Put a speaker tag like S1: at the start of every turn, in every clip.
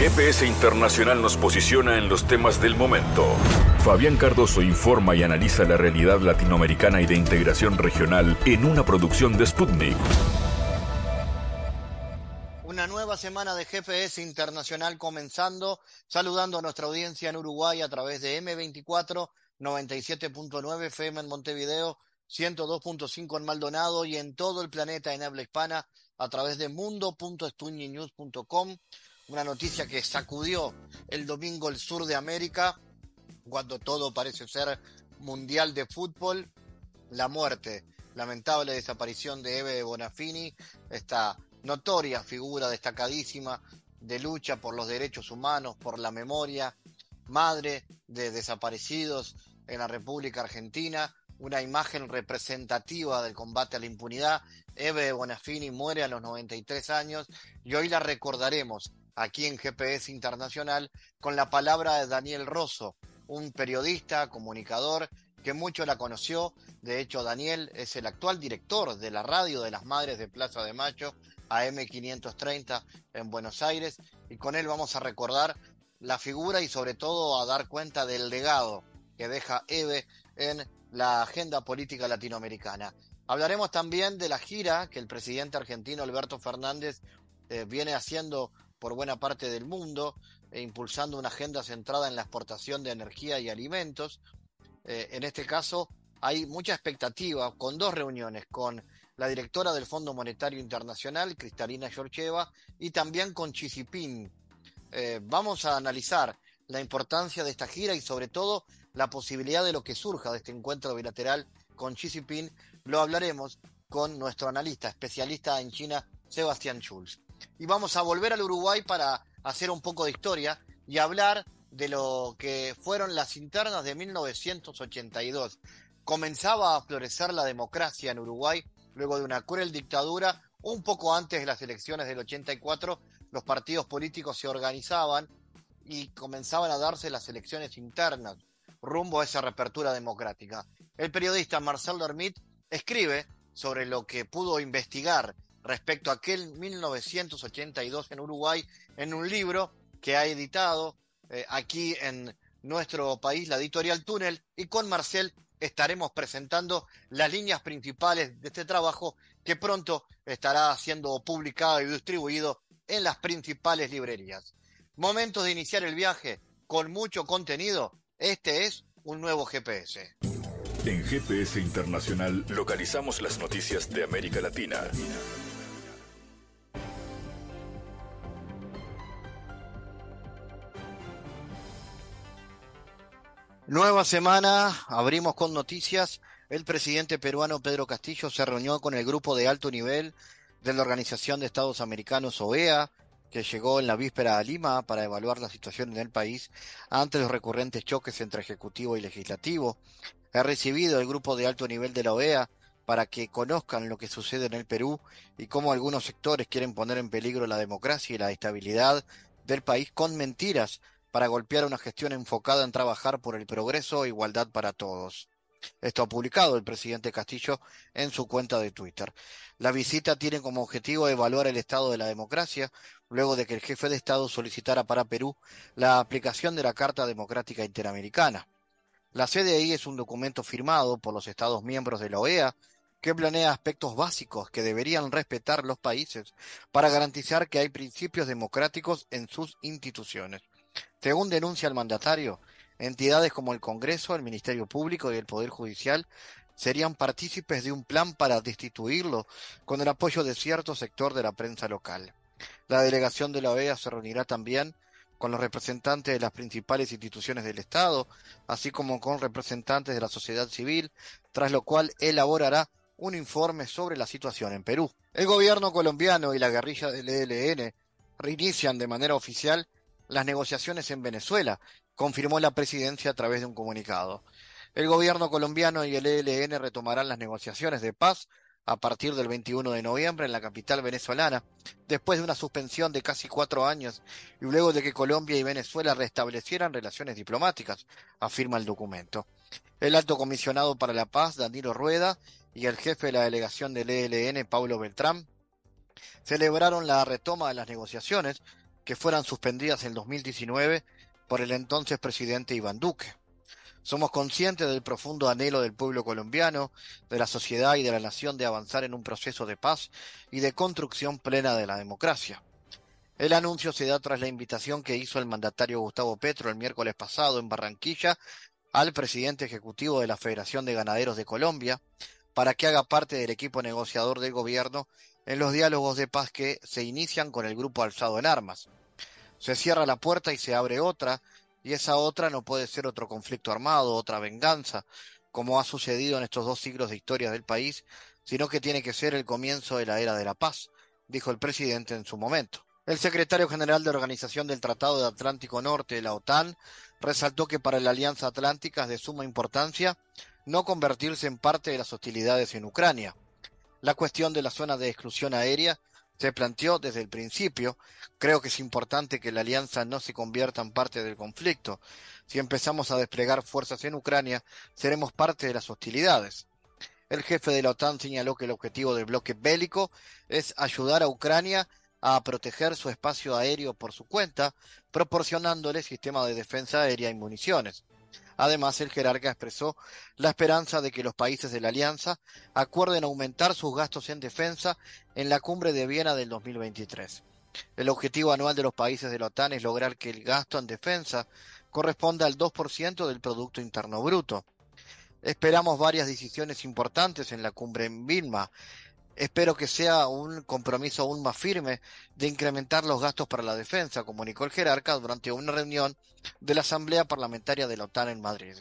S1: GPS Internacional nos posiciona en los temas del momento. Fabián Cardoso informa y analiza la realidad latinoamericana y de integración regional en una producción de Sputnik.
S2: Una nueva semana de GPS Internacional comenzando, saludando a nuestra audiencia en Uruguay a través de M24, 97.9 FM en Montevideo, 102.5 en Maldonado y en todo el planeta en habla hispana a través de mundo.stuñinews.com una noticia que sacudió el domingo el sur de América, cuando todo parece ser mundial de fútbol, la muerte, lamentable desaparición de Eve Bonafini, esta notoria figura destacadísima de lucha por los derechos humanos, por la memoria, madre de desaparecidos en la República Argentina, una imagen representativa del combate a la impunidad. Eve Bonafini muere a los 93 años y hoy la recordaremos aquí en GPS Internacional con la palabra de Daniel Rosso, un periodista, comunicador que mucho la conoció. De hecho, Daniel es el actual director de la radio de las Madres de Plaza de Mayo, AM530 en Buenos Aires, y con él vamos a recordar la figura y sobre todo a dar cuenta del legado que deja Eve en la agenda política latinoamericana. Hablaremos también de la gira que el presidente argentino Alberto Fernández eh, viene haciendo por buena parte del mundo, e impulsando una agenda centrada en la exportación de energía y alimentos. Eh, en este caso, hay mucha expectativa con dos reuniones, con la directora del Fondo Monetario Internacional, Cristalina Georgieva, y también con Chisipín. Eh, vamos a analizar la importancia de esta gira y sobre todo la posibilidad de lo que surja de este encuentro bilateral con Xi Lo hablaremos con nuestro analista, especialista en China, Sebastián Schulz y vamos a volver al Uruguay para hacer un poco de historia y hablar de lo que fueron las internas de 1982. Comenzaba a florecer la democracia en Uruguay luego de una cruel dictadura. Un poco antes de las elecciones del 84, los partidos políticos se organizaban y comenzaban a darse las elecciones internas rumbo a esa reapertura democrática. El periodista Marcel Dormit escribe sobre lo que pudo investigar respecto a aquel 1982 en Uruguay en un libro que ha editado eh, aquí en nuestro país la editorial Túnel y con Marcel estaremos presentando las líneas principales de este trabajo que pronto estará siendo publicado y distribuido en las principales librerías. Momentos de iniciar el viaje con mucho contenido. Este es un nuevo GPS.
S1: En GPS Internacional localizamos las noticias de América Latina.
S2: Nueva semana, abrimos con noticias. El presidente peruano Pedro Castillo se reunió con el grupo de alto nivel de la Organización de Estados Americanos, OEA, que llegó en la víspera a Lima para evaluar la situación en el país ante los recurrentes choques entre Ejecutivo y Legislativo. Ha recibido el grupo de alto nivel de la OEA para que conozcan lo que sucede en el Perú y cómo algunos sectores quieren poner en peligro la democracia y la estabilidad del país con mentiras para golpear una gestión enfocada en trabajar por el progreso e igualdad para todos. Esto ha publicado el presidente Castillo en su cuenta de Twitter. La visita tiene como objetivo evaluar el estado de la democracia, luego de que el jefe de Estado solicitara para Perú la aplicación de la Carta Democrática Interamericana. La CDI es un documento firmado por los Estados miembros de la OEA que planea aspectos básicos que deberían respetar los países para garantizar que hay principios democráticos en sus instituciones. Según denuncia el mandatario, entidades como el Congreso, el Ministerio Público y el Poder Judicial serían partícipes de un plan para destituirlo con el apoyo de cierto sector de la prensa local. La delegación de la OEA se reunirá también con los representantes de las principales instituciones del Estado, así como con representantes de la sociedad civil, tras lo cual elaborará un informe sobre la situación en Perú. El gobierno colombiano y la guerrilla del ELN reinician de manera oficial las negociaciones en Venezuela, confirmó la presidencia a través de un comunicado. El gobierno colombiano y el ELN retomarán las negociaciones de paz a partir del 21 de noviembre en la capital venezolana, después de una suspensión de casi cuatro años y luego de que Colombia y Venezuela restablecieran relaciones diplomáticas, afirma el documento. El alto comisionado para la paz, Danilo Rueda, y el jefe de la delegación del ELN, Paulo Beltrán, celebraron la retoma de las negociaciones que fueran suspendidas en 2019 por el entonces presidente Iván Duque. Somos conscientes del profundo anhelo del pueblo colombiano, de la sociedad y de la nación de avanzar en un proceso de paz y de construcción plena de la democracia. El anuncio se da tras la invitación que hizo el mandatario Gustavo Petro el miércoles pasado en Barranquilla al presidente ejecutivo de la Federación de Ganaderos de Colombia para que haga parte del equipo negociador del gobierno en los diálogos de paz que se inician con el grupo alzado en armas. Se cierra la puerta y se abre otra, y esa otra no puede ser otro conflicto armado, otra venganza, como ha sucedido en estos dos siglos de historia del país, sino que tiene que ser el comienzo de la era de la paz, dijo el presidente en su momento. El secretario general de Organización del Tratado de Atlántico Norte la OTAN resaltó que para la Alianza Atlántica es de suma importancia no convertirse en parte de las hostilidades en Ucrania. La cuestión de la zona de exclusión aérea se planteó desde el principio. Creo que es importante que la alianza no se convierta en parte del conflicto. Si empezamos a desplegar fuerzas en Ucrania, seremos parte de las hostilidades. El jefe de la OTAN señaló que el objetivo del bloque bélico es ayudar a Ucrania a proteger su espacio aéreo por su cuenta, proporcionándole sistemas de defensa aérea y municiones. Además, el jerarca expresó la esperanza de que los países de la alianza acuerden aumentar sus gastos en defensa en la cumbre de Viena del 2023. El objetivo anual de los países de la OTAN es lograr que el gasto en defensa corresponda al 2% del Producto Interno Bruto. Esperamos varias decisiones importantes en la cumbre en Vilma, Espero que sea un compromiso aún más firme de incrementar los gastos para la defensa, comunicó el jerarca durante una reunión de la Asamblea Parlamentaria de la OTAN en Madrid.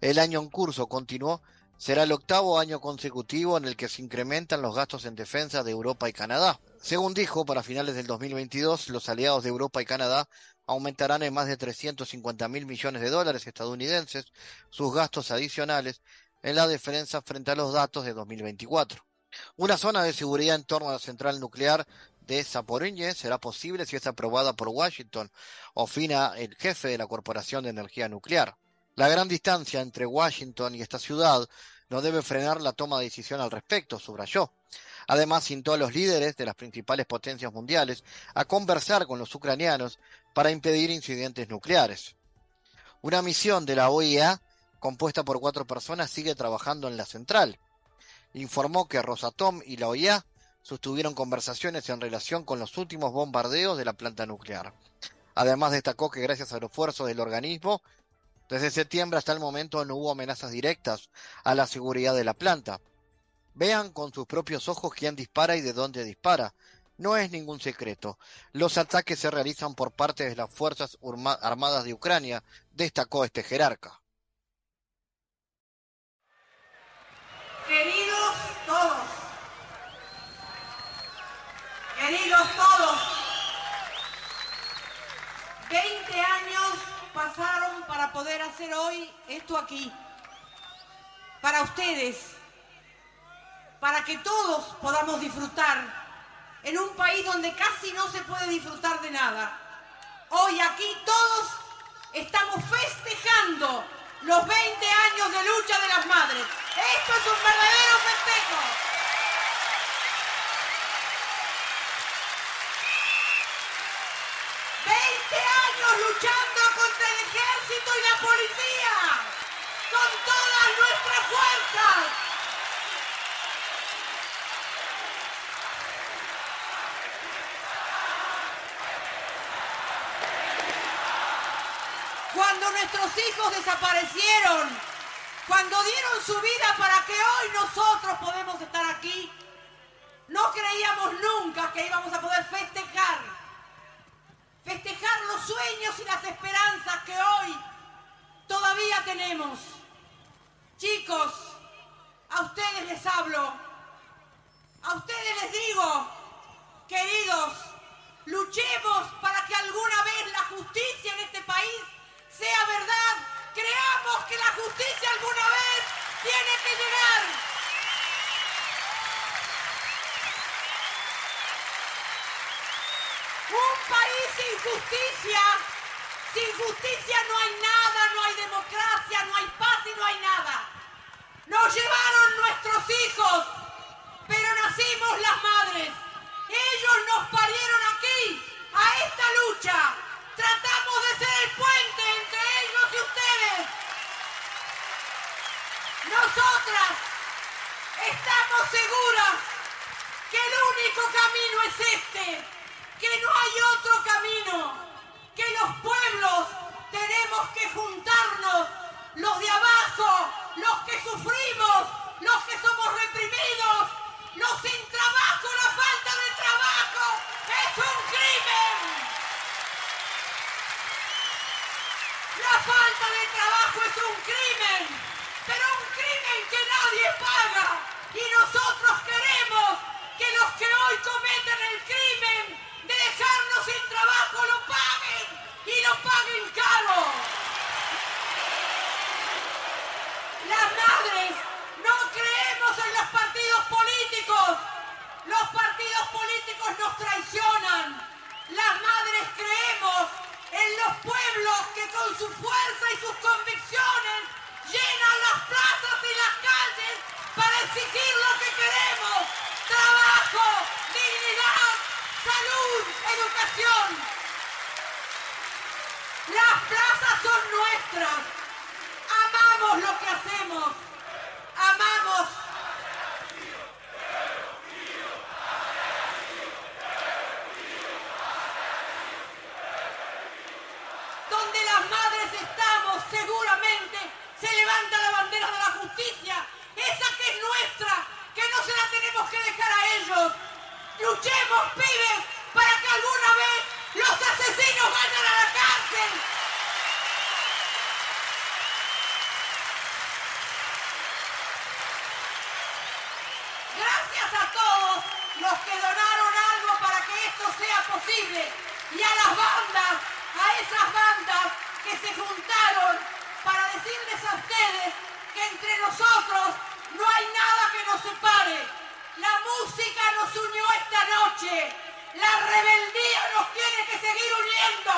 S2: El año en curso continuó, será el octavo año consecutivo en el que se incrementan los gastos en defensa de Europa y Canadá. Según dijo, para finales del 2022, los aliados de Europa y Canadá aumentarán en más de 350 mil millones de dólares estadounidenses sus gastos adicionales en la defensa frente a los datos de 2024. Una zona de seguridad en torno a la central nuclear de Zaporizhzhia será posible si es aprobada por Washington, opina el jefe de la Corporación de Energía Nuclear. La gran distancia entre Washington y esta ciudad no debe frenar la toma de decisión al respecto, subrayó. Además, instó a los líderes de las principales potencias mundiales a conversar con los ucranianos para impedir incidentes nucleares. Una misión de la OIA, compuesta por cuatro personas, sigue trabajando en la central informó que Rosatom y la OIA sostuvieron conversaciones en relación con los últimos bombardeos de la planta nuclear. Además destacó que gracias a los esfuerzos del organismo, desde septiembre hasta el momento no hubo amenazas directas a la seguridad de la planta. Vean con sus propios ojos quién dispara y de dónde dispara. No es ningún secreto. Los ataques se realizan por parte de las Fuerzas Armadas de Ucrania, destacó este jerarca.
S3: Queridos todos, 20 años pasaron para poder hacer hoy esto aquí, para ustedes, para que todos podamos disfrutar en un país donde casi no se puede disfrutar de nada. Hoy aquí todos estamos festejando los 20 años de lucha de las madres. Esto es un verdadero festejo. 20 años luchando contra el ejército y la policía, con todas nuestras fuerzas. Cuando nuestros hijos desaparecieron, cuando dieron su vida para que hoy nosotros podemos estar aquí, no creíamos nunca que íbamos a poder festejar festejar los sueños y las esperanzas que hoy todavía tenemos. Chicos, a ustedes les hablo, a ustedes les digo, queridos, luchemos para que alguna vez la justicia en este país sea verdad. Creamos que la justicia alguna vez tiene que llegar. Un país sin justicia, sin justicia no hay nada, no hay democracia, no hay paz y no hay nada. Nos llevaron nuestros hijos, pero nacimos las madres. Ellos nos parieron aquí, a esta lucha. Tratamos de ser el puente entre ellos y ustedes. Nosotras estamos seguras que el único camino es este, que no hay otro camino, que los pueblos tenemos que juntarnos, los de abajo, los que sufrimos, los que somos reprimidos, los sin trabajo, la falta de trabajo, es un crimen. La falta de trabajo es un crimen, pero un crimen que nadie paga. Y nosotros queremos que los que hoy cometen el crimen de dejarnos sin trabajo lo paguen y lo paguen caro. Las madres no creemos en los partidos políticos. Los partidos políticos nos traicionan. Las madres creemos en los pueblos que con su fuerza y sus convicciones llenan las plazas y las calles para exigir lo que queremos. Trabajo, dignidad, salud, educación. Las plazas son nuestras. Amamos lo que hacemos. Amamos. Donde las madres estamos, seguramente se levanta la bandera de la justicia. Esa que es nuestra, que no se la tenemos que dejar a Luchemos, pibes, para que alguna vez los asesinos vayan a la cárcel. Gracias a todos los que donaron algo para que esto sea posible y a las bandas, a esas bandas que se juntaron para decirles a ustedes que entre nosotros no hay nada que nos separe. La música nos unió esta noche. La rebeldía nos tiene que seguir uniendo.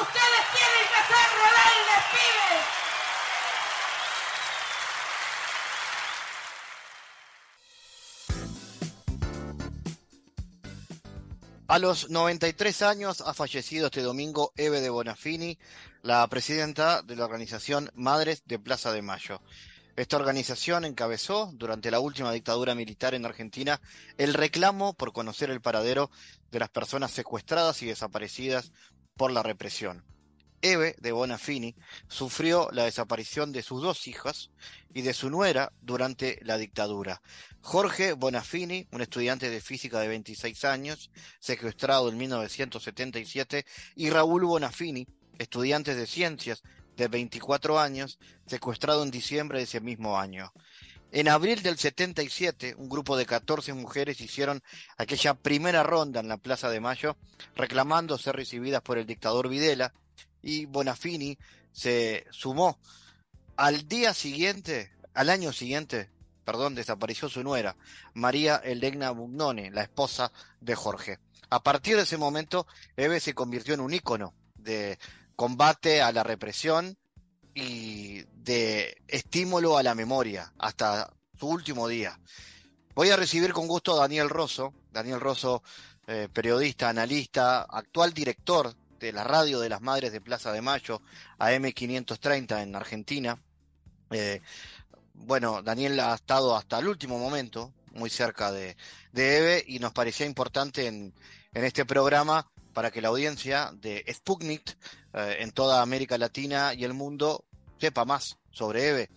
S3: Ustedes tienen que ser rebeldes, pibes.
S2: A los 93 años ha fallecido este domingo Eve de Bonafini, la presidenta de la organización Madres de Plaza de Mayo. Esta organización encabezó, durante la última dictadura militar en Argentina, el reclamo por conocer el paradero de las personas secuestradas y desaparecidas por la represión. Eve de Bonafini sufrió la desaparición de sus dos hijas y de su nuera durante la dictadura. Jorge Bonafini, un estudiante de física de 26 años, secuestrado en 1977, y Raúl Bonafini, estudiante de ciencias de 24 años, secuestrado en diciembre de ese mismo año. En abril del 77, un grupo de 14 mujeres hicieron aquella primera ronda en la Plaza de Mayo, reclamando ser recibidas por el dictador Videla, y Bonafini se sumó. Al día siguiente, al año siguiente, perdón, desapareció su nuera, María Elegna Bugnone, la esposa de Jorge. A partir de ese momento, Eve se convirtió en un ícono de combate a la represión y de estímulo a la memoria hasta su último día. Voy a recibir con gusto a Daniel Rosso, Daniel Rosso, eh, periodista, analista, actual director de la radio de las Madres de Plaza de Mayo, AM530 en Argentina. Eh, bueno, Daniel ha estado hasta el último momento muy cerca de, de Eve y nos parecía importante en, en, este programa para que la audiencia de Sputnik eh, en toda América Latina y el mundo sepa más sobre Eve.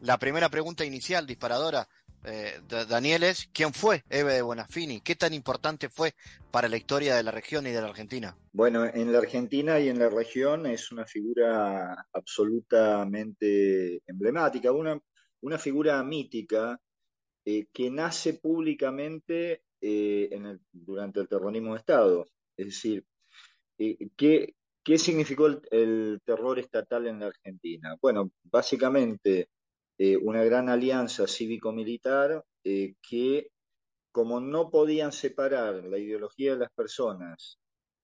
S2: La primera pregunta inicial, disparadora, eh, Daniel, es ¿quién fue Eve de Bonafini? ¿Qué tan importante fue para la historia de la región y de la Argentina?
S4: Bueno, en la Argentina y en la región es una figura absolutamente emblemática, una, una figura mítica eh, que nace públicamente eh, en el, durante el terrorismo de Estado. Es decir, eh, ¿qué, ¿qué, significó el, terror estatal en la Argentina? Bueno, básicamente eh, una gran alianza cívico-militar eh, que, como no podían separar la ideología de las personas,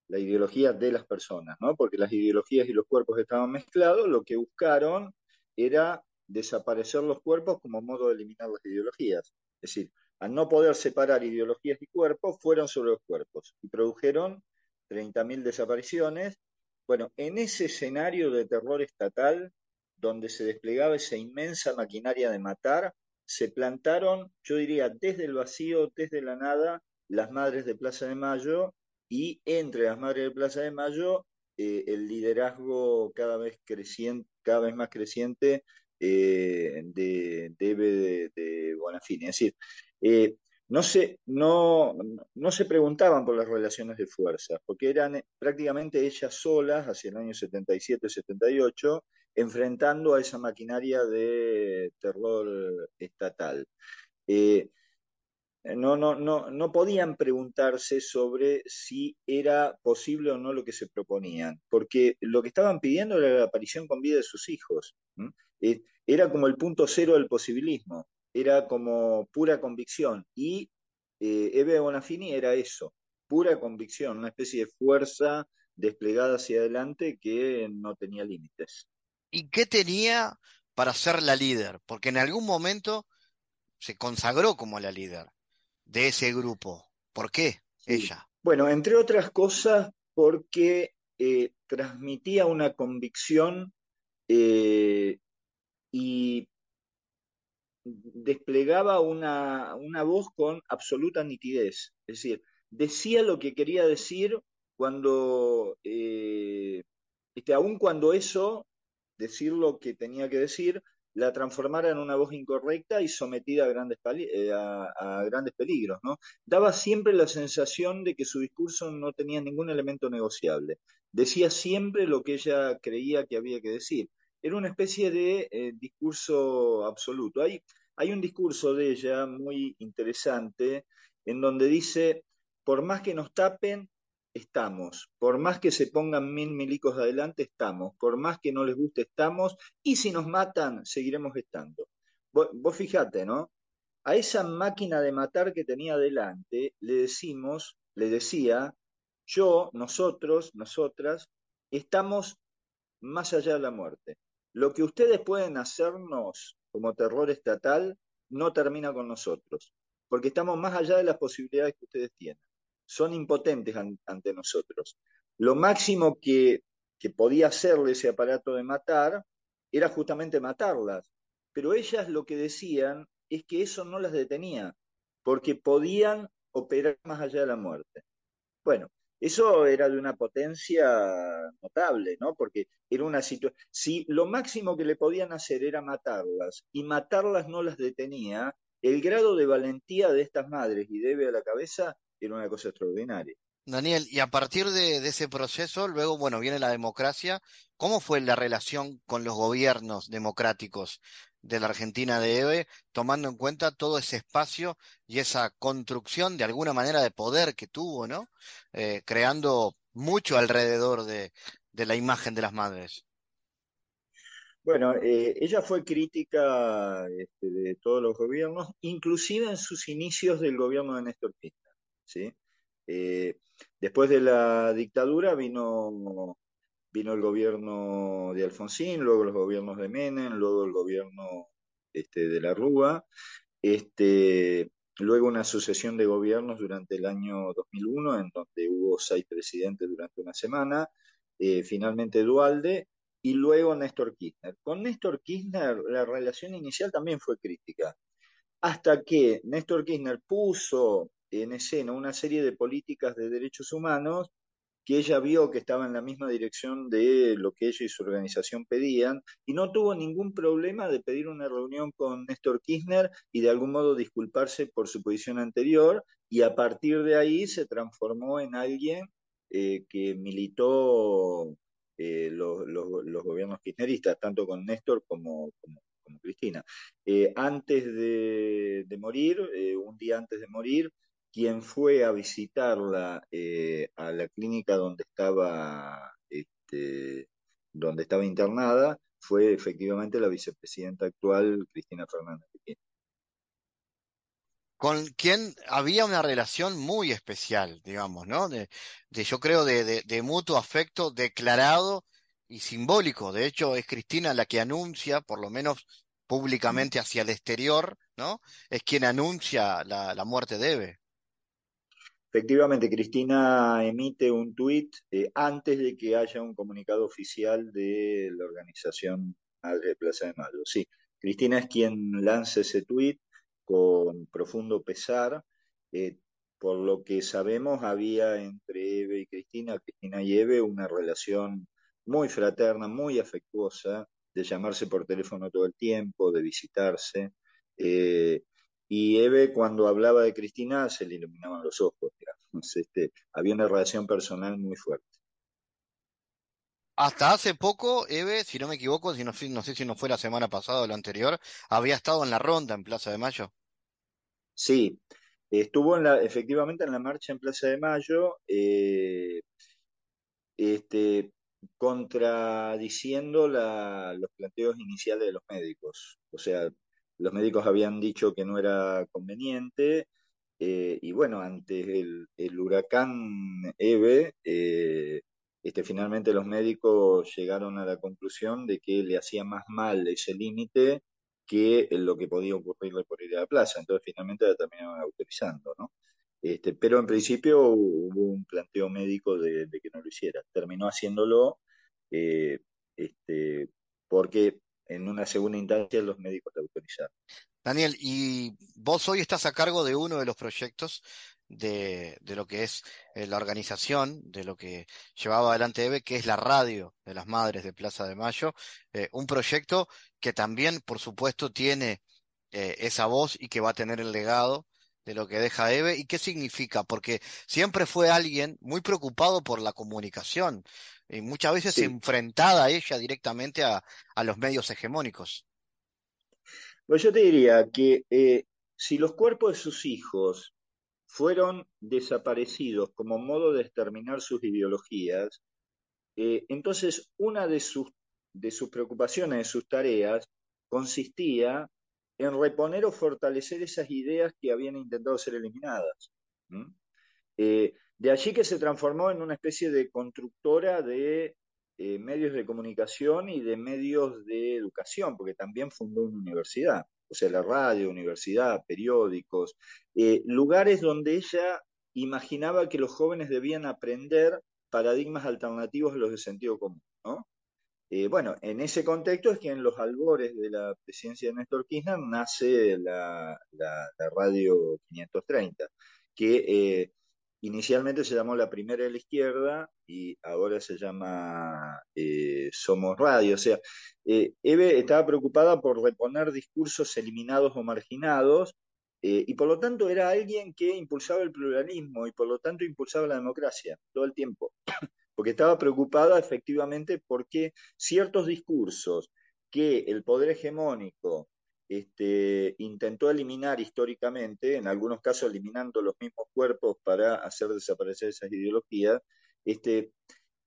S4: la ideología de las personas, ¿no? porque las ideologías y los cuerpos estaban mezclados, lo que buscaron era desaparecer los cuerpos como modo de eliminar las ideologías. Es decir, al no poder separar ideologías y cuerpos, fueron sobre los cuerpos y produjeron 30.000 desapariciones. Bueno, en ese escenario de terror estatal, donde se desplegaba esa inmensa maquinaria de matar, se plantaron, yo diría, desde el vacío, desde la nada, las madres de Plaza de Mayo y entre las madres de Plaza de Mayo eh, el liderazgo cada vez creciente, cada vez más creciente eh, de, de, de, Bonafini. Es decir, eh, no, se, no, no se preguntaban por las relaciones de fuerza, porque eran prácticamente ellas solas, hacia el año 77-78, enfrentando a esa maquinaria de terror estatal. Eh, no, no, no, no podían preguntarse sobre si era posible o no lo que se proponían, porque lo que estaban pidiendo era la aparición con vida de sus hijos. Eh, era como el punto cero del posibilismo, era como pura convicción. Y eh, Eve Bonafini era eso, pura convicción, una especie de fuerza desplegada hacia adelante que no tenía límites.
S2: ¿Y qué tenía para ser la líder? Porque en algún momento se consagró como la líder de ese grupo. ¿Por qué ella?
S4: Bueno, entre otras cosas, porque eh, transmitía una convicción eh, y desplegaba una, una, voz con absoluta nitidez. Es decir, decía lo que quería decir cuando, eh, este, aun cuando eso, decir lo que tenía que decir, la transformara en una voz incorrecta y sometida a grandes, eh, a, grandes peligros. ¿no? Daba siempre la sensación de que su discurso no tenía ningún elemento negociable. Decía siempre lo que ella creía que había que decir. Era una especie de eh, discurso absoluto. Hay, un discurso de ella muy interesante en donde dice, por más que nos tapen, estamos. Por más que se pongan mil milicos adelante, estamos. Por más que no les guste, estamos. Y si nos matan, seguiremos estando. Vos, vos fijate, ¿no? A esa máquina de matar que tenía adelante, le decimos, le decía, yo, nosotros, nosotras, estamos más allá de la muerte. Lo que ustedes pueden hacernos como terror estatal no termina con nosotros, porque estamos más allá de las posibilidades que ustedes tienen son impotentes ante nosotros. Lo máximo que, que podía hacerle ese aparato de matar era justamente matarlas, pero ellas lo que decían es que eso no las detenía, porque podían operar más allá de la muerte. Bueno, eso era de una potencia notable, ¿no? Porque era una situación. Si lo máximo que le podían hacer era matarlas y matarlas no las detenía, el grado de valentía de estas madres y debe a la cabeza era una cosa extraordinaria.
S2: Daniel, y a partir de, ese proceso, luego, bueno, viene la democracia. ¿Cómo fue la relación con los gobiernos democráticos de la Argentina de EVE, tomando en cuenta todo ese espacio y esa construcción de alguna manera de poder que tuvo, ¿no? Eh, creando mucho alrededor de, la imagen de las madres.
S4: Bueno, eh, ella fue crítica este, de todos los gobiernos, inclusive en sus inicios del gobierno de Néstor Kirchner. ¿sí? Eh, después de la dictadura vino, vino el gobierno de Alfonsín, luego los gobiernos de Menem, luego el gobierno este, de la Rúa, este, luego una sucesión de gobiernos durante el año 2001, en donde hubo seis presidentes durante una semana, eh, finalmente Dualde, y luego Néstor Kirchner. Con Néstor Kirchner la relación inicial también fue crítica, hasta que Néstor Kirchner puso en escena una serie de políticas de derechos humanos que ella vio que estaba en la misma dirección de lo que ella y su organización pedían, y no tuvo ningún problema de pedir una reunión con Néstor Kirchner y de algún modo disculparse por su posición anterior, y a partir de ahí se transformó en alguien eh, que militó eh, los, gobiernos kirchneristas, tanto con Néstor como, como, Cristina. Eh, antes de, morir, un día antes de morir, quien fue a visitarla eh, a la clínica donde estaba, este, donde estaba internada fue efectivamente la vicepresidenta actual, Cristina Fernández de
S2: Con quien había una relación muy especial, digamos, ¿no? De, yo creo, de, de mutuo afecto declarado y simbólico. De hecho, es Cristina la que anuncia, por lo menos públicamente hacia el exterior, ¿no? Es quien anuncia la, la muerte de Eve.
S4: Efectivamente, Cristina emite un tuit eh, antes de que haya un comunicado oficial de la organización Madre de Plaza de Mayo. Sí, Cristina es quien lanza ese tuit con profundo pesar. Eh, por lo que sabemos, había entre Eve y Cristina, Cristina y Eve, una relación muy fraterna, muy afectuosa, de llamarse por teléfono todo el tiempo, de visitarse. Eh, y Eve, cuando hablaba de Cristina, se le iluminaban los ojos, digamos. Este, había una relación personal muy fuerte.
S2: Hasta hace poco, Eve, si no me equivoco, si no, no sé si no fue la semana pasada o la anterior, había estado en la ronda en Plaza de Mayo.
S4: Sí, estuvo en la, efectivamente en la marcha en Plaza de Mayo, eh, este, contradiciendo la, los planteos iniciales de los médicos. O sea, los médicos habían dicho que no era conveniente eh, y bueno, ante el, huracán Eve, eh, este, finalmente los médicos llegaron a la conclusión de que le hacía más mal ese límite que lo que podía ocurrirle por ir a la plaza. Entonces finalmente la terminaron autorizando, ¿no? Este, pero en principio hubo un planteo médico de, que no lo hiciera. Terminó haciéndolo eh, este, porque en una segunda instancia los médicos la autorizaron.
S2: Daniel, y vos hoy estás a cargo de uno de los proyectos de, lo que es eh, la organización, de lo que llevaba adelante EVE, que es la radio de las Madres de Plaza de Mayo, eh, un proyecto que también, por supuesto, tiene esa voz y que va a tener el legado de lo que deja Eve y qué significa, porque siempre fue alguien muy preocupado por la comunicación y muchas veces enfrentada a ella directamente a, los medios hegemónicos.
S4: Pues yo te diría que eh, si los cuerpos de sus hijos fueron desaparecidos como modo de exterminar sus ideologías, eh, entonces una de sus, de sus preocupaciones, de sus tareas, consistía en reponer o fortalecer esas ideas que habían intentado ser eliminadas. Eh, de allí que se transformó en una especie de constructora de eh, medios de comunicación y de medios de educación, porque también fundó una universidad, o sea, la radio, universidad, periódicos, eh, lugares donde ella imaginaba que los jóvenes debían aprender paradigmas alternativos a los de sentido común, ¿no? Eh, bueno, en ese contexto es que en los albores de la presidencia de Néstor Kirchner nace la, radio 530, que eh, inicialmente se llamó la primera de la izquierda y ahora se llama eh, Somos Radio. O sea, Eve estaba preocupada por reponer discursos eliminados o marginados y por lo tanto era alguien que impulsaba el pluralismo y por lo tanto impulsaba la democracia todo el tiempo porque estaba preocupada efectivamente porque ciertos discursos que el poder hegemónico este, intentó eliminar históricamente, en algunos casos eliminando los mismos cuerpos para hacer desaparecer esas ideologías, este,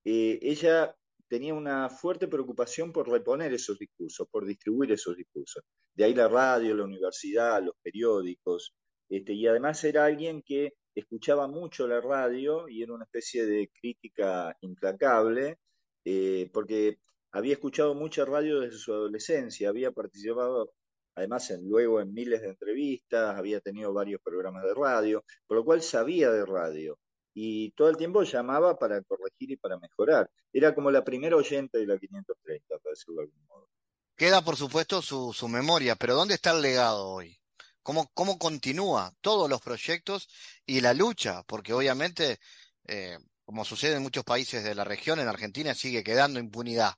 S4: eh, ella tenía una fuerte preocupación por reponer esos discursos, por distribuir esos discursos. De ahí la radio, la universidad, los periódicos, este, y además era alguien que escuchaba mucho la radio y era una especie de crítica implacable, eh, porque había escuchado mucha radio desde su adolescencia, había participado además luego en miles de entrevistas, había tenido varios programas de radio, por lo cual sabía de radio y todo el tiempo llamaba para corregir y para mejorar. Era como la primera oyente de la 530, para decirlo de algún modo.
S2: Queda, por supuesto, su, su memoria, pero ¿dónde está el legado hoy? Cómo, cómo continúa todos los proyectos y la lucha, porque obviamente, eh, como sucede en muchos países de la región, en Argentina sigue quedando impunidad.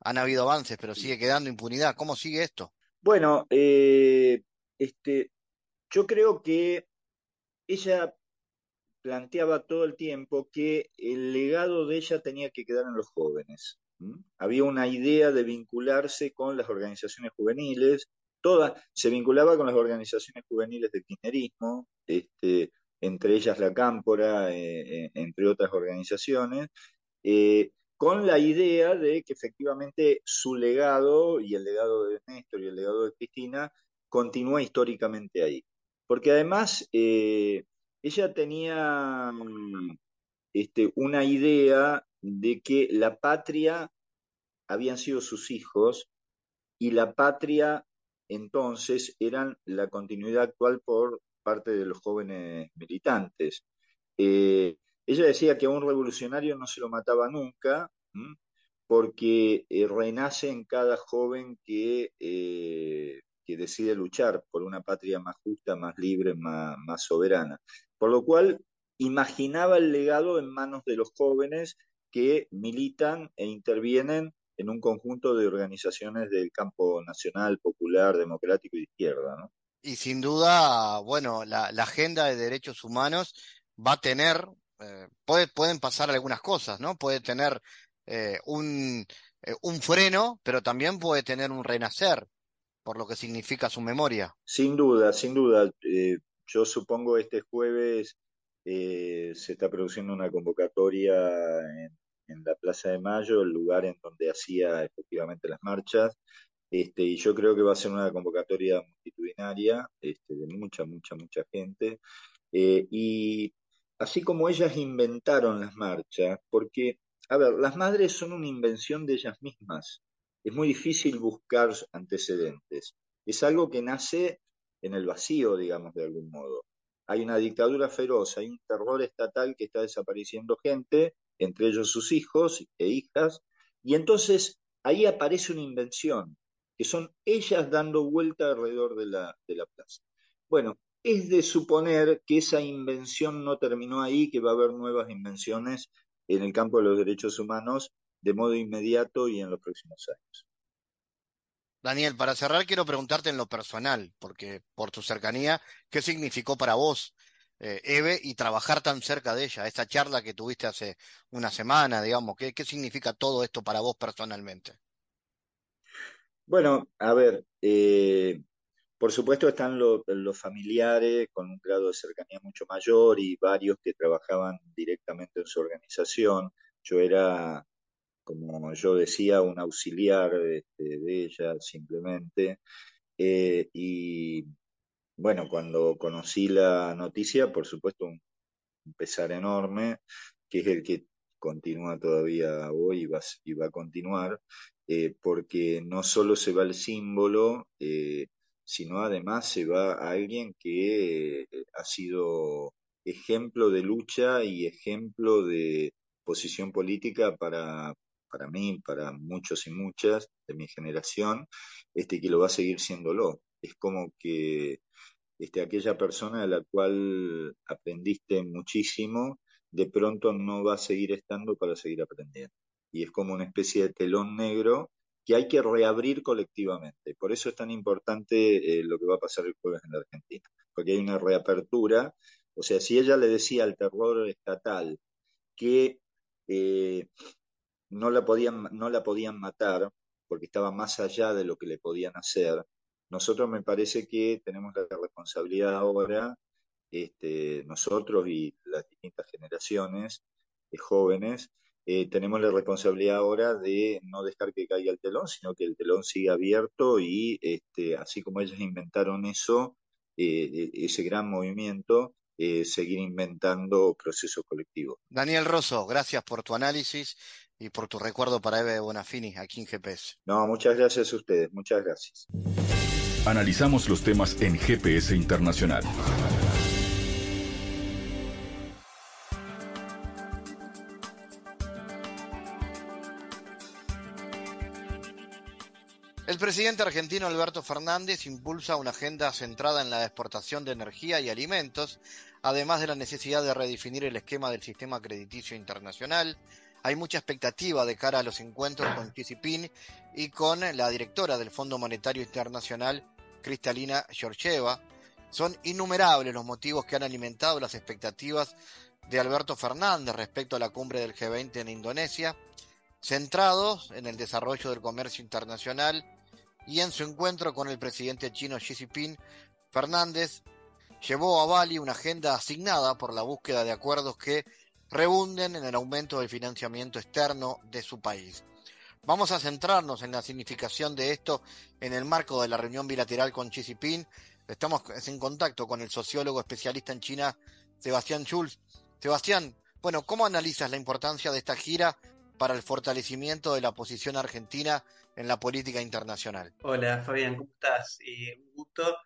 S2: Han habido avances, pero sigue quedando impunidad. ¿Cómo sigue esto?
S4: Bueno, eh, este, yo creo que ella planteaba todo el tiempo que el legado de ella tenía que quedar en los jóvenes. Había una idea de vincularse con las organizaciones juveniles, toda, se vinculaba con las organizaciones juveniles del kirchnerismo, este, entre ellas la Cámpora, eh, eh, entre otras organizaciones, eh, con la idea de que efectivamente su legado y el legado de Néstor y el legado de Cristina continúa históricamente ahí. Porque además ella tenía este, una idea de que la patria habían sido sus hijos y la patria entonces eran la continuidad actual por parte de los jóvenes militantes. ella decía que a un revolucionario no se lo mataba nunca, porque renace en cada joven que, que decide luchar por una patria más justa, más libre, más soberana. Por lo cual imaginaba el legado en manos de los jóvenes que militan e intervienen en un conjunto de organizaciones del campo nacional, popular, democrático y de izquierda. ¿no?
S2: Y sin duda, bueno, la, agenda de derechos humanos va a tener, eh, puede, pueden pasar algunas cosas, ¿no? Puede tener eh, un, eh, un freno, pero también puede tener un renacer, por lo que significa su memoria.
S4: Sin duda, sin duda. yo supongo este jueves se está produciendo una convocatoria en en la Plaza de Mayo, el lugar en donde hacía efectivamente las marchas. Este, y yo creo que va a ser una convocatoria multitudinaria este, de mucha, mucha, mucha gente. Eh, y así como ellas inventaron las marchas, porque, a ver, las madres son una invención de ellas mismas. Es muy difícil buscar antecedentes. Es algo que nace en el vacío, digamos, de algún modo. Hay una dictadura feroz, hay un terror estatal que está desapareciendo gente entre ellos sus hijos e hijas, y entonces ahí aparece una invención, que son ellas dando vuelta alrededor de la, de la plaza. Bueno, es de suponer que esa invención no terminó ahí, que va a haber nuevas invenciones en el campo de los derechos humanos de modo inmediato y en los próximos años.
S2: Daniel, para cerrar quiero preguntarte en lo personal, porque por tu cercanía, ¿qué significó para vos eh, Eve y trabajar tan cerca de ella, esta charla que tuviste hace una semana, digamos, ¿qué, qué significa todo esto para vos personalmente?
S4: Bueno, a ver, eh, por supuesto están los familiares con un grado de cercanía mucho mayor y varios que trabajaban directamente en su organización. Yo era, como yo decía, un auxiliar este, de ella simplemente. Eh, y bueno, cuando conocí la noticia, por supuesto, un, pesar enorme, que es el que continúa todavía hoy y va, y va a continuar, eh, porque no solo se va el símbolo, eh, sino además se va a alguien que eh, ha sido ejemplo de lucha y ejemplo de posición política para, para mí, para muchos y muchas de mi generación, este, que lo va a seguir siéndolo. Es como que este, aquella persona de la cual aprendiste muchísimo, de pronto no va a seguir estando para seguir aprendiendo. Y es como una especie de telón negro que hay que reabrir colectivamente. Por eso es tan importante eh, lo que va a pasar el jueves en la Argentina, porque hay una reapertura. O sea, si ella le decía al terror estatal que eh, no, la podían, no la podían matar porque estaba más allá de lo que le podían hacer, nosotros me parece que tenemos la responsabilidad ahora, este, nosotros y las distintas generaciones de jóvenes, eh, tenemos la responsabilidad ahora de no dejar que caiga el telón, sino que el telón siga abierto y este, así como ellos inventaron eso, eh, e, ese gran movimiento, eh, seguir inventando procesos colectivos.
S2: Daniel Rosso, gracias por tu análisis y por tu recuerdo para Eve Bonafini aquí en GPS.
S4: No, muchas gracias a ustedes, muchas gracias.
S1: Analizamos los temas en GPS Internacional.
S2: El presidente argentino Alberto Fernández impulsa una agenda centrada en la exportación de energía y alimentos, además de la necesidad de redefinir el esquema del sistema crediticio internacional. Hay mucha expectativa de cara a los encuentros con Xi y con la directora del Fondo Monetario Internacional, Cristalina Georgieva. Son innumerables los motivos que han alimentado las expectativas de Alberto Fernández respecto a la cumbre del G20 en Indonesia, centrados en el desarrollo del comercio internacional y en su encuentro con el presidente chino Xi Jinping, Fernández llevó a Bali una agenda asignada por la búsqueda de acuerdos que rebunden en el aumento del financiamiento externo de su país. Vamos a centrarnos en la significación de esto en el marco de la reunión bilateral con Xi Jinping. Estamos en contacto con el sociólogo especialista en China, Sebastián Schulz. Sebastián, bueno, ¿cómo analizas la importancia de esta gira para el fortalecimiento de la posición argentina en la política internacional?
S5: Hola Fabián, ¿cómo estás? un gusto.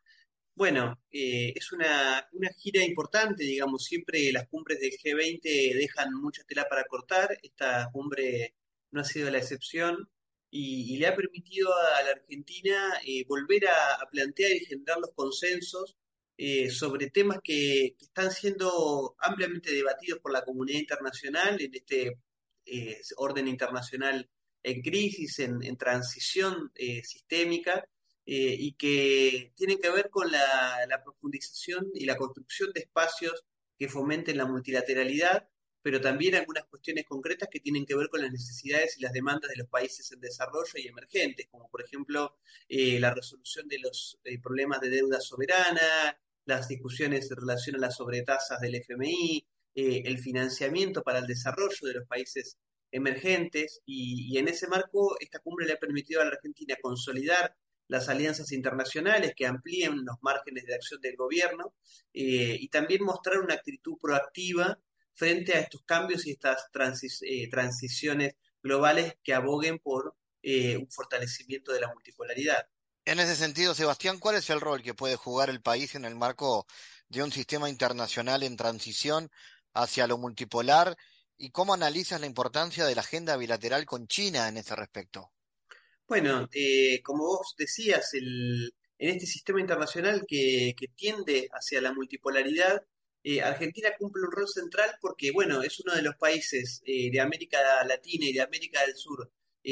S5: Bueno, eh, es una, gira importante, digamos, siempre las cumbres del G20 dejan mucha tela para cortar, esta cumbre no ha sido la excepción y, le ha permitido a la Argentina eh, volver a, plantear y generar los consensos eh, sobre temas que, están siendo ampliamente debatidos por la comunidad internacional en este orden internacional en crisis, en transición sistémica eh, y que tienen que ver con la, profundización y la construcción de espacios que fomenten la multilateralidad, pero también algunas cuestiones concretas que tienen que ver con las necesidades y las demandas de los países en desarrollo y emergentes, como por ejemplo eh, la resolución de los eh, problemas de deuda soberana, las discusiones en relación a las sobretasas del FMI, el financiamiento para el desarrollo de los países emergentes, y, en ese marco esta cumbre le ha permitido a la Argentina consolidar las alianzas internacionales que amplíen los márgenes de acción del gobierno eh, y también mostrar una actitud proactiva frente a estos cambios y estas eh, transiciones globales que aboguen por eh, un fortalecimiento de la multipolaridad.
S2: En ese sentido, Sebastián, ¿cuál es el rol que puede jugar el país en el marco de un sistema internacional en transición hacia lo multipolar y cómo analizas la importancia de la agenda bilateral con China en ese respecto?
S5: Bueno, eh, como vos decías, en este sistema internacional que, tiende hacia la multipolaridad, eh, Argentina cumple un rol central porque, bueno, es uno de los países eh, de América Latina y de América del Sur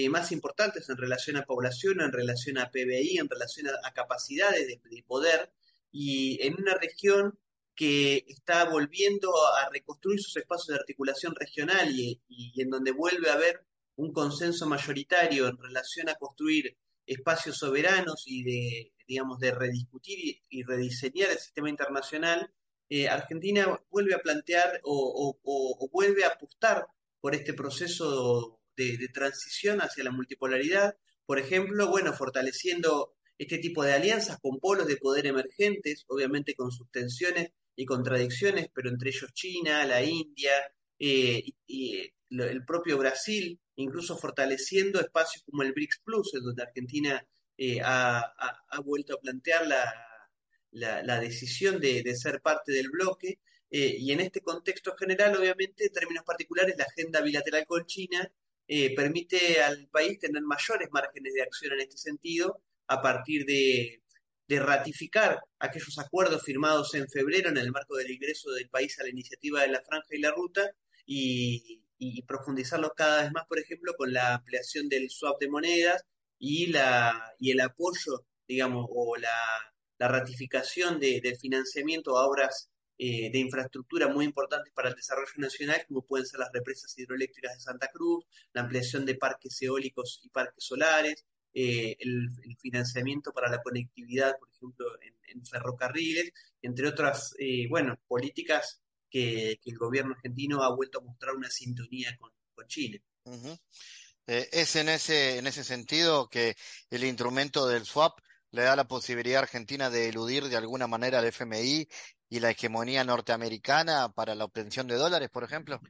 S5: más importantes en relación a población, en relación a PBI, en relación a, capacidades de, poder, y en una región que está volviendo a reconstruir sus espacios de articulación regional y en donde vuelve a haber un consenso mayoritario en relación a construir espacios soberanos y de, digamos, de rediscutir y, rediseñar el sistema internacional, eh, Argentina vuelve a plantear o, vuelve a apostar por este proceso de, transición hacia la multipolaridad, por ejemplo, bueno, fortaleciendo este tipo de alianzas con polos de poder emergentes, obviamente con sus tensiones y contradicciones, pero entre ellos China, la India eh, y el propio Brasil, incluso fortaleciendo espacios como el BRICS Plus, en donde Argentina eh, ha, vuelto a plantear la, decisión de, ser parte del bloque. Eh, y en este contexto general, obviamente, en términos particulares, la agenda bilateral con China eh, permite al país tener mayores márgenes de acción en este sentido a partir de, ratificar aquellos acuerdos firmados en febrero en el marco del ingreso del país a la iniciativa de la Franja y la Ruta y, y profundizarlo cada vez más, por ejemplo, con la ampliación del swap de monedas y, la, y el apoyo, digamos, o la, ratificación de, del financiamiento a obras eh, de infraestructura muy importantes para el desarrollo nacional, como pueden ser las represas hidroeléctricas de Santa Cruz, la ampliación de parques eólicos y parques solares, eh, el, financiamiento para la conectividad, por ejemplo, en, ferrocarriles, entre otras, eh, bueno, políticas que, el gobierno argentino ha vuelto a mostrar una sintonía con, Chile.
S2: Es en ese, en ese sentido que el instrumento del swap le da la posibilidad a Argentina de eludir de alguna manera al FMI y la hegemonía norteamericana para la obtención de dólares, por ejemplo.